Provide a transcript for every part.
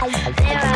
Come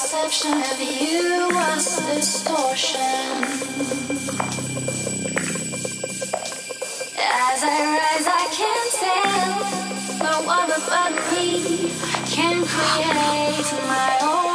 perception of you was distortion. As I rise, I can't tell. No one but me can create my own.